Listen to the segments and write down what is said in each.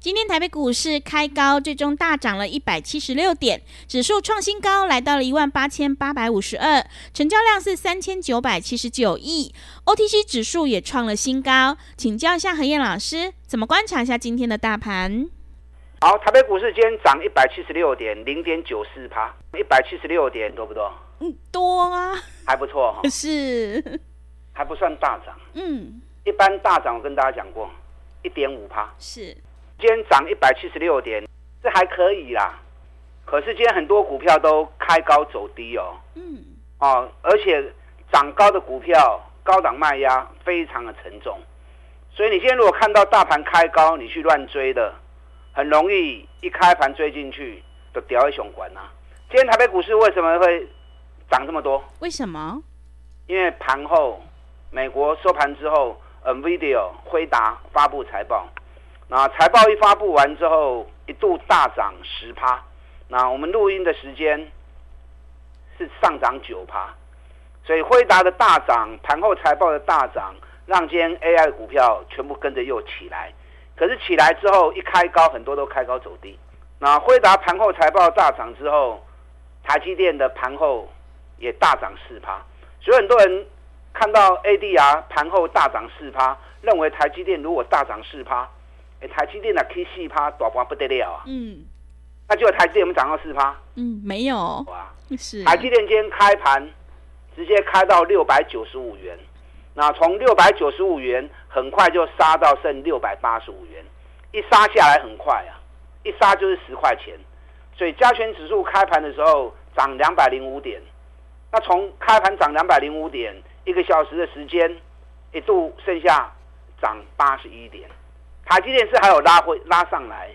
今天台北股市开高，最终大涨了一百七十六点，指数创新高，来到了一万八千八百五十二，成交量是三千九百七十九亿，OTC 指数也创了新高。请教一下何燕老师，怎么观察一下今天的大盘？好，台北股市今天涨一百七十六点，零点九四趴，一百七十六点多不多？嗯，多啊，还不错哈，是，还不算大涨。嗯，一般大涨我跟大家讲过，一点五趴是。今天涨一百七十六点，这还可以啦。可是今天很多股票都开高走低哦。嗯。哦，而且涨高的股票高档卖压非常的沉重，所以你今天如果看到大盘开高，你去乱追的，很容易一开盘追进去就掉一熊管呐。今天台北股市为什么会涨这么多？为什么？因为盘后美国收盘之后，NVIDIA 辉达发布财报。那财报一发布完之后，一度大涨十趴。那我们录音的时间是上涨九趴，所以辉达的大涨，盘后财报的大涨，让今天 AI 的股票全部跟着又起来。可是起来之后一开高，很多都开高走低。那辉达盘后财报大涨之后，台积电的盘后也大涨四趴。所以很多人看到 ADR 盘后大涨四趴，认为台积电如果大涨四趴。哎，台积电的 K 四趴大盘不得了啊！嗯，那就台积电有没有涨到四趴？嗯，没有。哇，是台积电今天开盘直接开到六百九十五元，那从六百九十五元很快就杀到剩六百八十五元，一杀下来很快啊，一杀就是十块钱，所以加权指数开盘的时候涨两百零五点，那从开盘涨两百零五点，一个小时的时间一度剩下涨八十一点。台积电是还有拉回拉上来，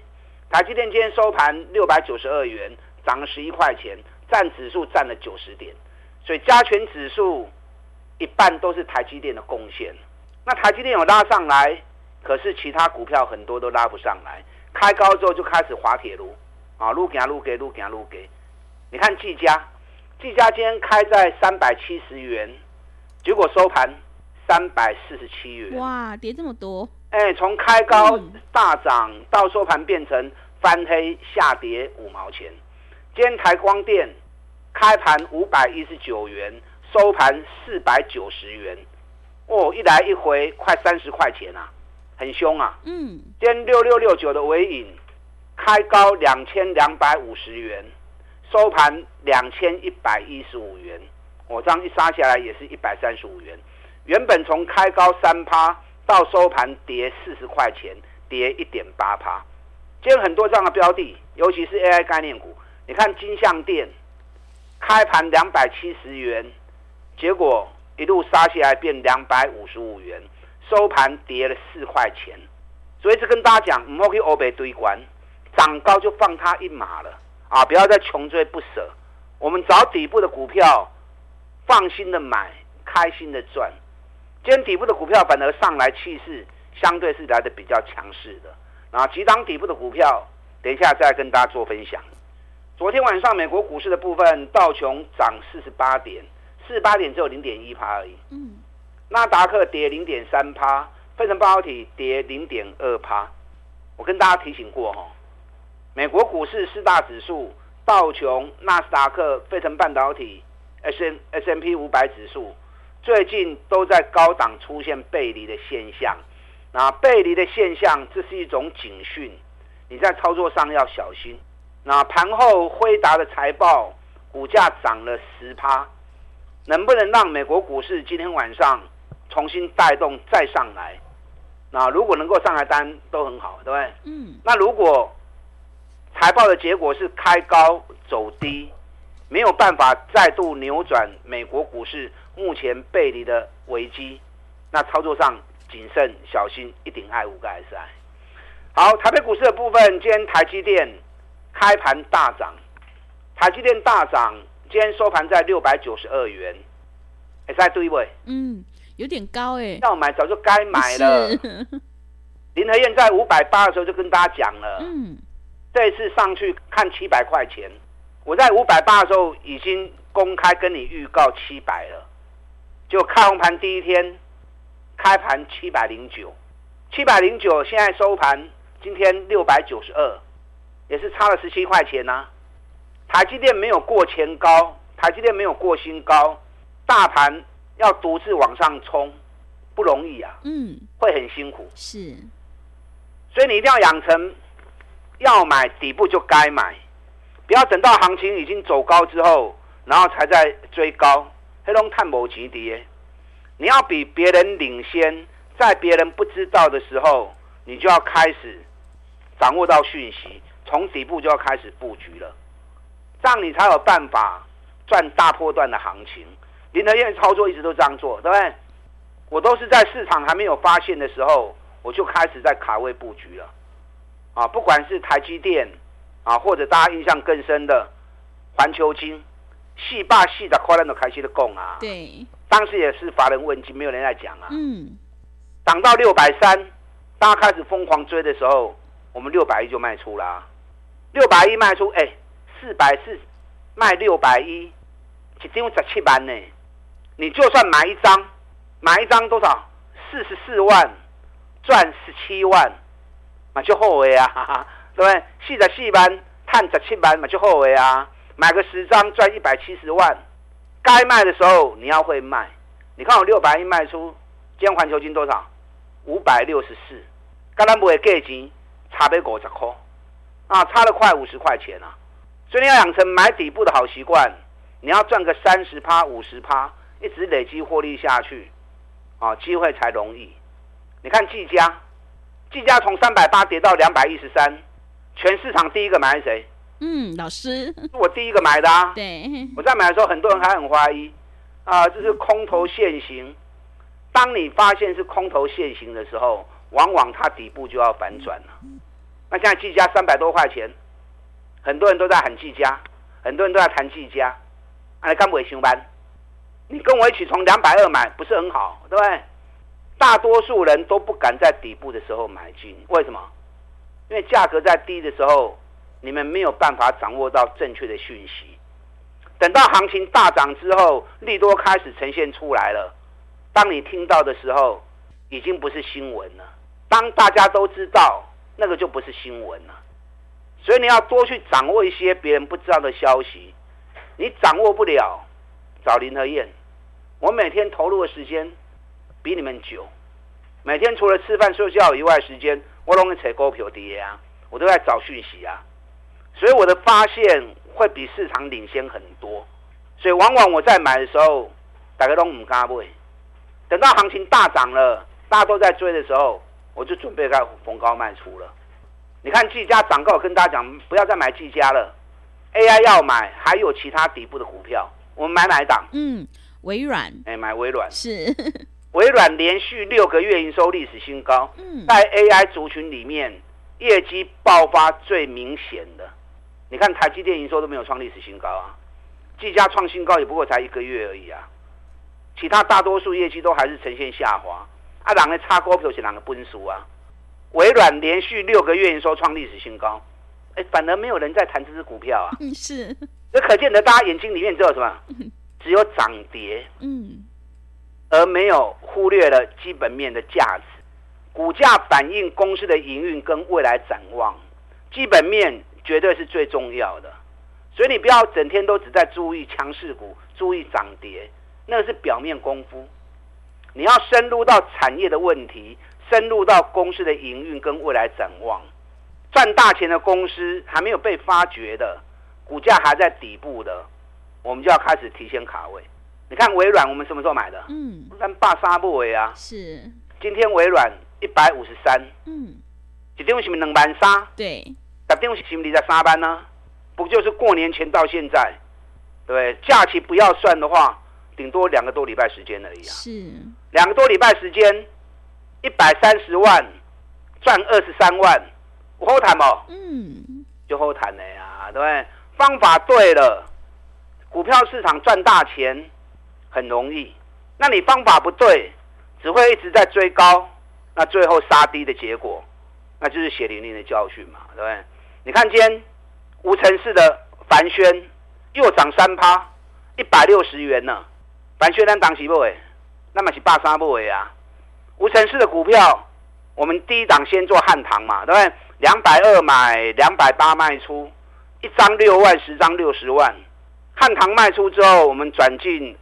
台积电今天收盘六百九十二元，涨了十一块钱，占指数占了九十点，所以加权指数一半都是台积电的贡献。那台积电有拉上来，可是其他股票很多都拉不上来，开高之后就开始滑铁卢啊，撸给撸给撸给撸给。你看技嘉，技嘉今天开在三百七十元，结果收盘三百四十七元，哇，跌这么多。哎，从开高大涨到收盘变成翻黑下跌五毛钱。今天台光电开盘五百一十九元，收盘四百九十元，哦，一来一回快三十块钱啊，很凶啊。嗯。今天六六六九的尾影开高两千两百五十元，收盘两千一百一十五元，我这样一杀下来也是一百三十五元。原本从开高三趴。到收盘跌四十块钱，跌一点八趴。今天很多这样的标的，尤其是 AI 概念股。你看金像电，开盘两百七十元，结果一路杀下来变两百五十五元，收盘跌了四块钱。所以这跟大家讲，唔好去欧北堆关，涨高就放他一马了啊！不要再穷追不舍。我们找底部的股票，放心的买，开心的赚。今天底部的股票反而上来气势相对是来的比较强势的，啊，几档底部的股票，等一下再跟大家做分享。昨天晚上美国股市的部分，道琼涨四十八点，四十八点只有零点一趴而已。嗯。纳达克跌零点三趴，费城半导体跌零点二趴。我跟大家提醒过哈，美国股市四大指数，道琼、纳斯达克、费城半导体、S N S M P 五百指数。最近都在高档出现背离的现象，那背离的现象，这是一种警讯，你在操作上要小心。那盘后辉达的财报，股价涨了十趴，能不能让美国股市今天晚上重新带动再上来？那如果能够上来单都很好，对不对？嗯。那如果财报的结果是开高走低，没有办法再度扭转美国股市目前背离的危机，那操作上谨慎小心，一定爱五个 SI。好，台北股市的部分，今天台积电开盘大涨，台积电大涨，今天收盘在六百九十二元，，S I 对不？对？嗯，有点高哎，要买早就该买了。林和燕在五百八的时候就跟大家讲了，嗯，这一次上去看七百块钱，我在五百八的时候已经公开跟你预告七百了，就开红盘第一天开盘七百零九，七百零九现在收盘今天六百九十二，也是差了十七块钱呐、啊。台积电没有过前高，台积电没有过新高，大盘要独自往上冲不容易啊，嗯，会很辛苦是。所以你一定要养成，要买底部就该买，不要等到行情已经走高之后，然后才在追高，黑龙探某级跌。你要比别人领先，在别人不知道的时候，你就要开始掌握到讯息，从底部就要开始布局了，这样你才有办法赚大波段的行情。林德燕操作一直都这样做，对不对？我都是在市场还没有发现的时候。我就开始在卡位布局了，啊，不管是台积电，啊，或者大家印象更深的环球金，细霸细的快乐的开心的供啊，对，当时也是乏人问津，没有人在讲啊，嗯，涨到六百三，大家开始疯狂追的时候，我们六百一就卖出了，六百一卖出，哎，四百四卖六百一，一张十七万呢，你就算买一张，买一张多少？四十四万。赚十七万，嘛就后悔啊，哈哈，对不对？四十四万，赚十七万，嘛就后悔啊。买个十张赚一百七十万，该卖的时候你要会卖。你看我六百一卖出，今天环球金多少？五百六十四，刚刚不会给钱，差别五十块，啊，差了快五十块钱啊。所以你要养成买底部的好习惯，你要赚个三十趴、五十趴，一直累积获利下去，啊，机会才容易。你看技嘉，技嘉从三百八跌到两百一十三，全市场第一个买是谁？嗯，老师，是我第一个买的啊。对，我在买的时候，很多人还很怀疑啊，这是空头现行。当你发现是空头现行的时候，往往它底部就要反转了。那现在技嘉三百多块钱，很多人都在喊技嘉，很多人都在谈技嘉。啊，你干不会上班？你跟我一起从两百二买，不是很好，对不对？大多数人都不敢在底部的时候买进，为什么？因为价格在低的时候，你们没有办法掌握到正确的讯息。等到行情大涨之后，利多开始呈现出来了，当你听到的时候，已经不是新闻了。当大家都知道，那个就不是新闻了。所以你要多去掌握一些别人不知道的消息。你掌握不了，找林和燕。我每天投入的时间。比你们久，每天除了吃饭睡觉以外，时间我都在扯股票跌啊，我都在找讯息啊，所以我的发现会比市场领先很多，所以往往我在买的时候，大家都唔敢买，等到行情大涨了，大家都在追的时候，我就准备在逢高卖出了。你看技嘉涨高，我跟大家讲，不要再买技嘉了，AI 要买，还有其他底部的股票，我们买哪一档？嗯，微软，哎、欸，买微软是。微软连续六个月营收历史新高，在 AI 族群里面业绩爆发最明显的。你看台积电营收都没有创历史新高啊，技嘉创新高也不过才一个月而已啊，其他大多数业绩都还是呈现下滑。啊，两个差股票是两个分数啊。微软连续六个月营收创历史新高，哎，反而没有人在谈这支股票啊。是，这可见得大家眼睛里面只有什么？只有涨跌。嗯。而没有忽略了基本面的价值，股价反映公司的营运跟未来展望，基本面绝对是最重要的。所以你不要整天都只在注意强势股、注意涨跌，那是表面功夫。你要深入到产业的问题，深入到公司的营运跟未来展望，赚大钱的公司还没有被发掘的，股价还在底部的，我们就要开始提前卡位。你看微软，我们什么时候买的？嗯，但霸沙不为啊。是。今天微软一百五十三。嗯。一张是不是两万三？对。一张是不是二十三班呢？不就是过年前到现在，对，假期不要算的话，顶多两个多礼拜时间而已啊。是，两个多礼拜时间，一百三十万赚二十三万，我后谈哦。嗯，就后谈了呀，对不对？方法对了，股票市场赚大钱很容易。那你方法不对，只会一直在追高，那最后杀低的结果，那就是血淋淋的教训嘛，对不对？你看今天无城市的凡轩又涨三趴，一百六十元呢。凡轩咱当时不为，那么是八三不为啊。无城市的股票，我们第一档先做汉唐嘛，对不对？两百二买，两百八卖出，一张六万，十张六十万。汉唐卖出之后，我们转进。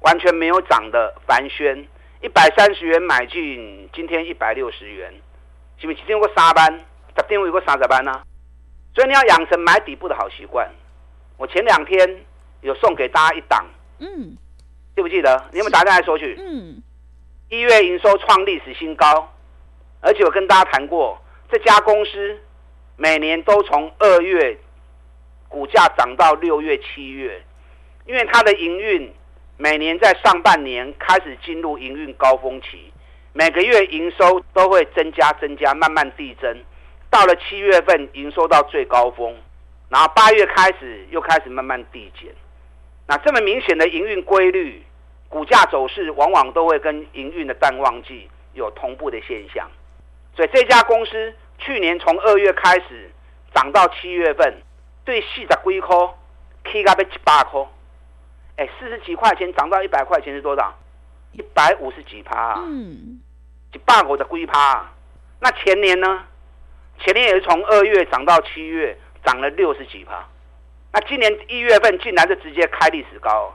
完全没有涨的凡轩，一百三十元买进，今天一百六十元，是不是今天有个三班？十点有个三十班呢？所以你要养成买底部的好习惯。我前两天有送给大家一档，嗯，记不记得？你有没有打电话来索取？嗯，一月营收创历史新高，而且我跟大家谈过，这家公司每年都从二月股价涨到六月、七月，因为它的营运。每年在上半年开始进入营运高峰期，每个月营收都会增加、增加，慢慢递增。到了七月份，营收到最高峰，然后八月开始又开始慢慢递减。那这么明显的营运规律，股价走势往往都会跟营运的淡旺季有同步的现象。所以这家公司去年从二月开始涨到七月份，对四十几块，起到要一百块。哎，四十几块钱涨到一百块钱是多少？一百五十几趴啊！嗯，一百五的龟趴。那前年呢？前年也是从二月涨到七月，涨了六十几趴。那今年一月份竟然就直接开历史高。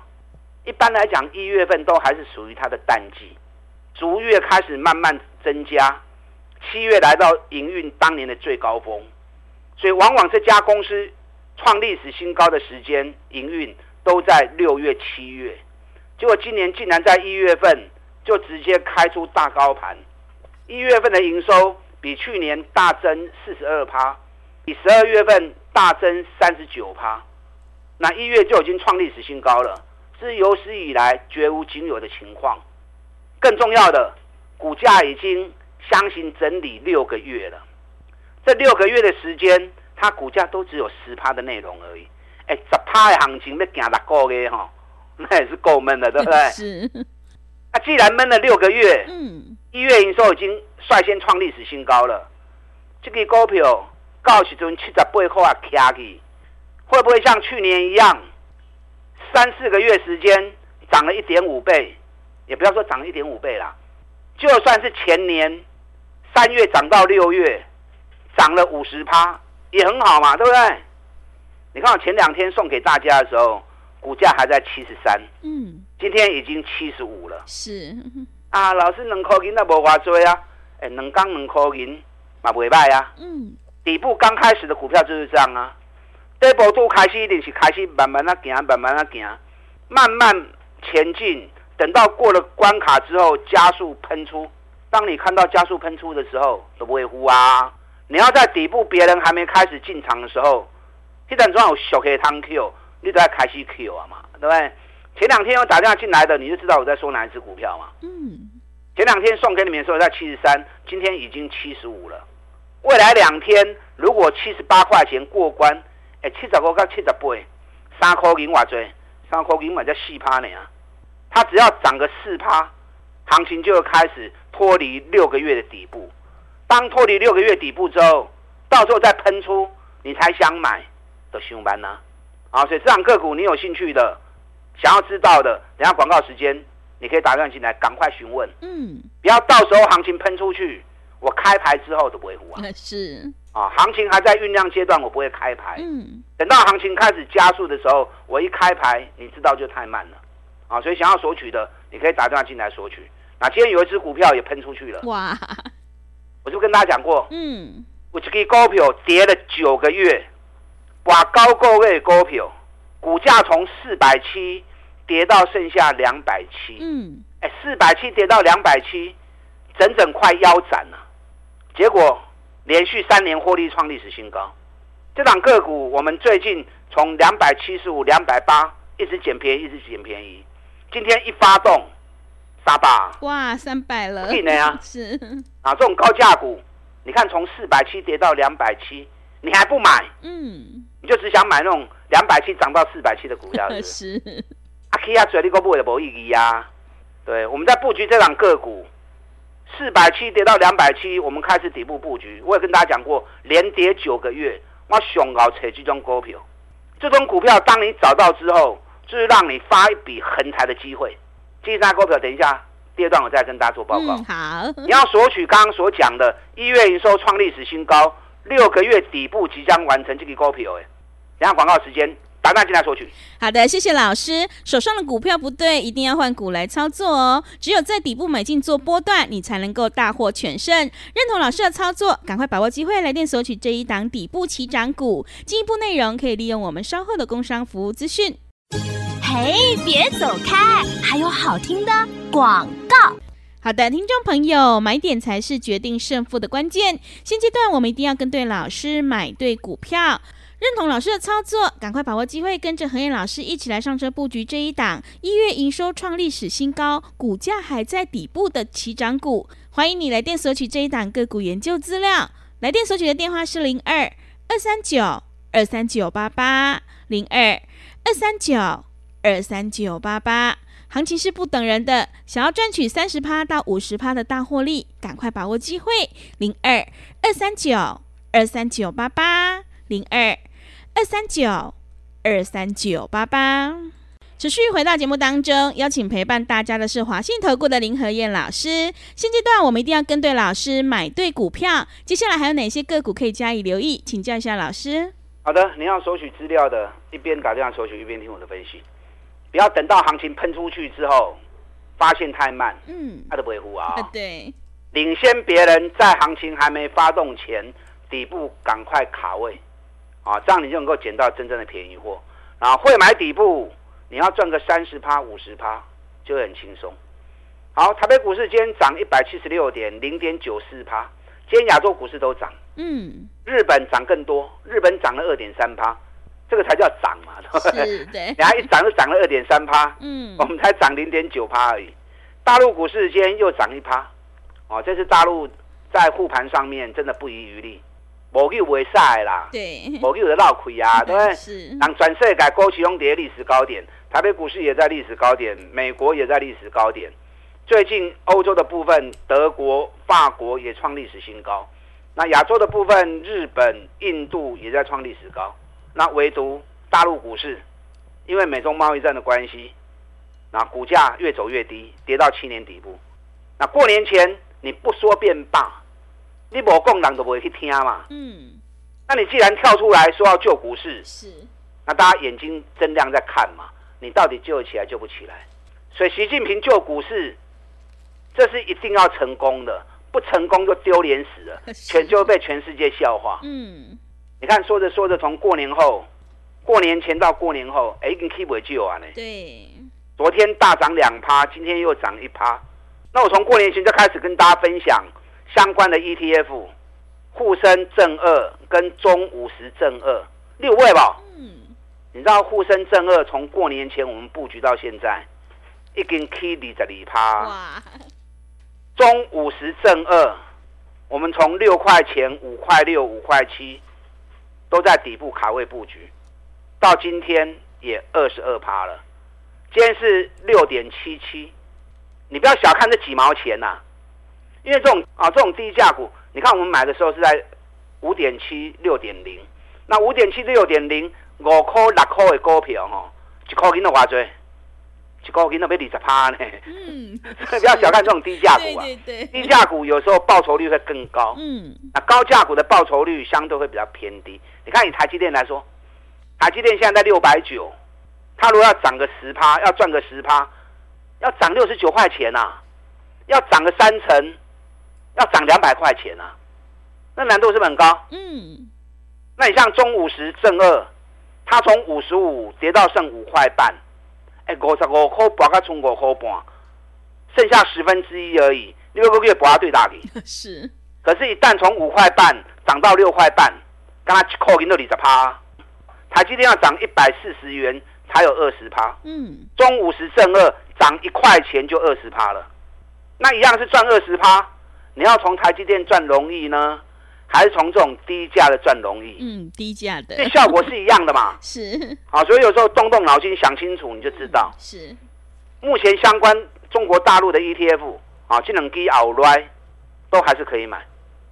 一般来讲，一月份都还是属于它的淡季，逐月开始慢慢增加。七月来到营运当年的最高峰，所以往往这家公司创历史新高的时间营运。都在六月、七月，结果今年竟然在一月份就直接开出大高盘，一月份的营收比去年大增四十二趴，比十二月份大增三十九趴，那一月就已经创历史新高了，是有史以来绝无仅有的情况。更重要的，股价已经箱型整理六个月了，这六个月的时间，它股价都只有十趴的内容而已。哎，十趴的行情要行六个月哈，那也是够闷的，对不对？是。啊，既然闷了六个月，嗯，一月营收已经率先创历史新高了。这个股票到时阵七十八块啊，卡去，会不会像去年一样，三四个月时间涨了一点五倍？也不要说涨了一点五倍啦，就算是前年三月涨到六月，涨了五十趴，也很好嘛，对不对？你看我前两天送给大家的时候，股价还在七十三，嗯，今天已经七十五了。是 啊，老师两块银那无话做啊，哎，两刚两块银嘛不败啊。嗯，底部刚开始的股票就是这样啊，底部都开始一定是开始慢慢的行，慢慢的行，慢慢前进，等到过了关卡之后加速喷出。当你看到加速喷出的时候，都不会呼啊。你要在底部别人还没开始进场的时候。现在总有小 K 汤 Q，你都要开始 Q 啊嘛，对不对？前两天我打电话进来的，你就知道我在说哪一只股票嘛。嗯。前两天送给你们的时候在七十三，今天已经七十五了。未来两天如果七十八块钱过关，哎，七十五到七十八，三块银瓦锥，三块银瓦叫四趴呢啊。它只要涨个四趴，行情就会开始脱离六个月的底部。当脱离六个月底部之后，到时候再喷出，你才想买。的上班呢？好，所以这档个股你有兴趣的，想要知道的，等下广告时间你可以打电话进来，赶快询问。嗯，不要到时候行情喷出去，我开牌之后都不会胡啊。是啊，行情还在酝酿阶段，我不会开牌。嗯，等到行情开始加速的时候，我一开牌，你知道就太慢了。啊，所以想要索取的，你可以打电话进来索取。那今天有一只股票也喷出去了。哇！我就跟大家讲过，嗯，我这个股票跌了九个月。把高个位股票，股价从四百七跌到剩下两百七，嗯，哎，四百七跌到两百七，整整快腰斩了。结果连续三年获利创历史新高。这档个股，我们最近从两百七十五、两百八一直捡便宜，一直捡便宜。今天一发动，三百，哇，三百了，可以呢啊，是啊，这种高价股，你看从四百七跌到两百七，你还不买？嗯，你就只想买那种两百七涨到四百七的股票是不是？是，啊，可以啊，嘴里个不会的无意义啊。对，我们在布局这档个股，四百七跌到两百七，我们开始底部布局。我也跟大家讲过，连跌九个月，我熊熬扯这种股票，这种股票当你找到之后，就是让你发一笔横财的机会。这张股票，等一下第二段我再跟大家做报告。嗯、好，你要索取刚刚所讲的一月营收创历史新高，六个月底部即将完成这个股票。哎，等下广告时间。打电进来索取。好的，谢谢老师。手上的股票不对，一定要换股来操作哦。只有在底部买进做波段，你才能够大获全胜。认同老师的操作，赶快把握机会来电索取这一档底部起涨股。进一步内容可以利用我们稍后的工商服务资讯。嘿，别走开，还有好听的广告。好的，听众朋友，买点才是决定胜负的关键。现阶段我们一定要跟对老师，买对股票。认同老师的操作，赶快把握机会，跟着和彦老师一起来上车布局这一档一月营收创历史新高、股价还在底部的起涨股。欢迎你来电索取这一档个股研究资料，来电索取的电话是零二二三九二三九八八零二二三九二三九八八。行情是不等人的，想要赚取三十趴到五十趴的大获利，赶快把握机会，零二二三九二三九八八零二。二三九二三九八八，持续回到节目当中，邀请陪伴大家的是华信投顾的林和燕老师。现阶段我们一定要跟对老师，买对股票。接下来还有哪些个股可以加以留意？请教一下老师。好的，你要索取资料的，一边打电话索取，一边听我的分析，不要等到行情喷出去之后，发现太慢，嗯，他都不会胡啊。对，领先别人在行情还没发动前，底部赶快卡位。啊，这样你就能够捡到真正的便宜货。然后会买底部，你要赚个三十趴、五十趴，就会很轻松。好，台北股市今天涨一百七十六点，零点九四趴。今天亚洲股市都涨，嗯，日本涨更多，日本涨了二点三趴，这个才叫涨嘛，对不对？对，然后一涨就涨了二点三趴，嗯，我们才涨零点九趴而已。大陆股市今天又涨一趴，哦，这是大陆在护盘上面真的不遗余力。无救袂使啦，对，无救就闹亏啊，对不对？是，让全世界股市拢跌历史高点，台北股市也在历史高点，美国也在历史高点。最近欧洲的部分，德国、法国也创历史新高。那亚洲的部分，日本、印度也在创历史高。那唯独大陆股市，因为美中贸易战的关系，那股价越走越低，跌到七年底部。那过年前你不说便罢。你无讲，人都不会去听嘛。嗯，那你既然跳出来说要救股市，是，那大家眼睛睁亮在看嘛。你到底救起来救不起来？所以习近平救股市，这是一定要成功的，不成功就丢脸死了，全就被全世界笑话。嗯，你看说着说着，从过年后、过年前到过年后，哎，已经 keep 不救啊呢。对，昨天大涨两趴，今天又涨一趴。那我从过年前就开始跟大家分享。相关的 ETF，沪深正二跟中五十正二六位吧。嗯，你知道沪深正二从过年前我们布局到现在，已经 K 二十二趴。哇！中五十正二，我们从六块钱、五块六、五块七，都在底部卡位布局，到今天也二十二趴了。今天是六点七七，你不要小看这几毛钱呐、啊。因为这种啊，这种低价股，你看我们买的时候是在五点七六点零，那五点七六点零五块六块的股票哈，一块钱都多少？一块钱都要二十趴呢。嗯，不要小看这种低价股啊。对对对，低价股有时候报酬率会更高。嗯，那高价股的报酬率相对会比较偏低。你看以台积电来说，台积电现在在六百九，它如果要涨个十趴，要赚个十趴，要涨六十九块钱呐，要涨个三成。要涨两百块钱啊，那难度是不是很高？嗯，那你像中五十正二，它从五十五跌到剩五块半，哎，五十五块博个从五块半，剩下十分之一而已，六个月拔对大底。是，可是，一旦从五块半涨到六块半，刚刚一块钱都二十趴，台积电要涨一百四十元才有二十趴。嗯，中五十正二涨一块钱就二十趴了，那一样是赚二十趴。你要从台积电赚容易呢，还是从这种低价的赚容易？嗯，低价的，这效果是一样的嘛？是。好，所以有时候动动脑筋想清楚，你就知道。是。目前相关中国大陆的 ETF 啊，这两支后来都还是可以买，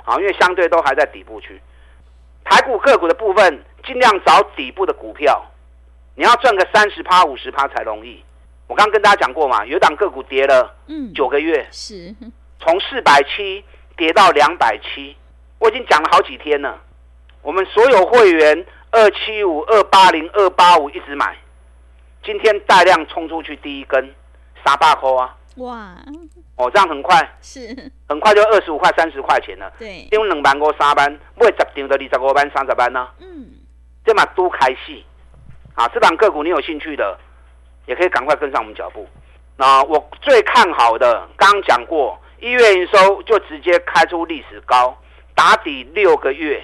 啊，因为相对都还在底部区。台股个股的部分，尽量找底部的股票，你要赚个三十趴、五十趴才容易。我刚刚跟大家讲过嘛，有档个股跌了，嗯，九个月，是。从四百七跌到两百七，我已经讲了好几天了。我们所有会员二七五、二八零、二八五一直买，今天大量冲出去第一根三百块啊！哇，哦，这样很快，是，很快就二十五块、三十块钱了。对，因为两万五三万，买十张的二十五班、三十班呢。嗯，这嘛都开戏啊！这档个股你有兴趣的，也可以赶快跟上我们脚步。那我最看好的，刚刚讲过。一月营收就直接开出历史高，打底六个月，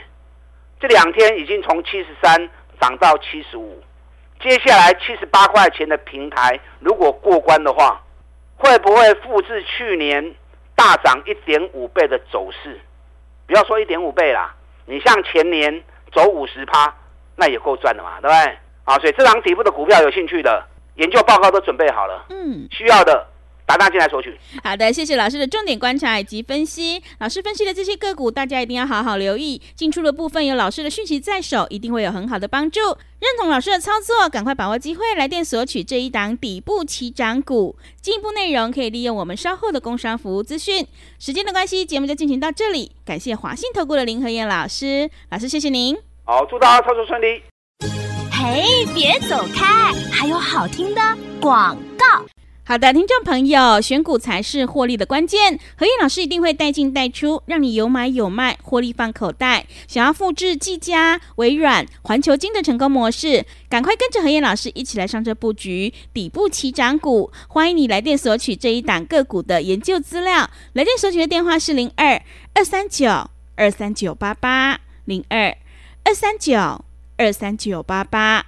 这两天已经从七十三涨到七十五，接下来七十八块钱的平台，如果过关的话，会不会复制去年大涨一点五倍的走势？不要说一点五倍啦，你像前年走五十趴，那也够赚的嘛，对不对？啊，所以这档底部的股票有兴趣的，研究报告都准备好了，嗯，需要的。打大进来索取。好的，谢谢老师的重点观察以及分析。老师分析的这些个股，大家一定要好好留意。进出的部分有老师的讯息在手，一定会有很好的帮助。认同老师的操作，赶快把握机会，来电索取这一档底部起涨股。进一步内容可以利用我们稍后的工商服务资讯。时间的关系，节目就进行到这里。感谢华信投顾的林和燕老师，老师谢谢您。好，祝大家操作顺利。嘿，别走开，还有好听的广告。好的，听众朋友，选股才是获利的关键。何燕老师一定会带进带出，让你有买有卖，获利放口袋。想要复制技嘉、微软、环球金的成功模式，赶快跟着何燕老师一起来上车布局底部起涨股。欢迎你来电索取这一档个股的研究资料。来电索取的电话是零二二三九二三九八八零二二三九二三九八八。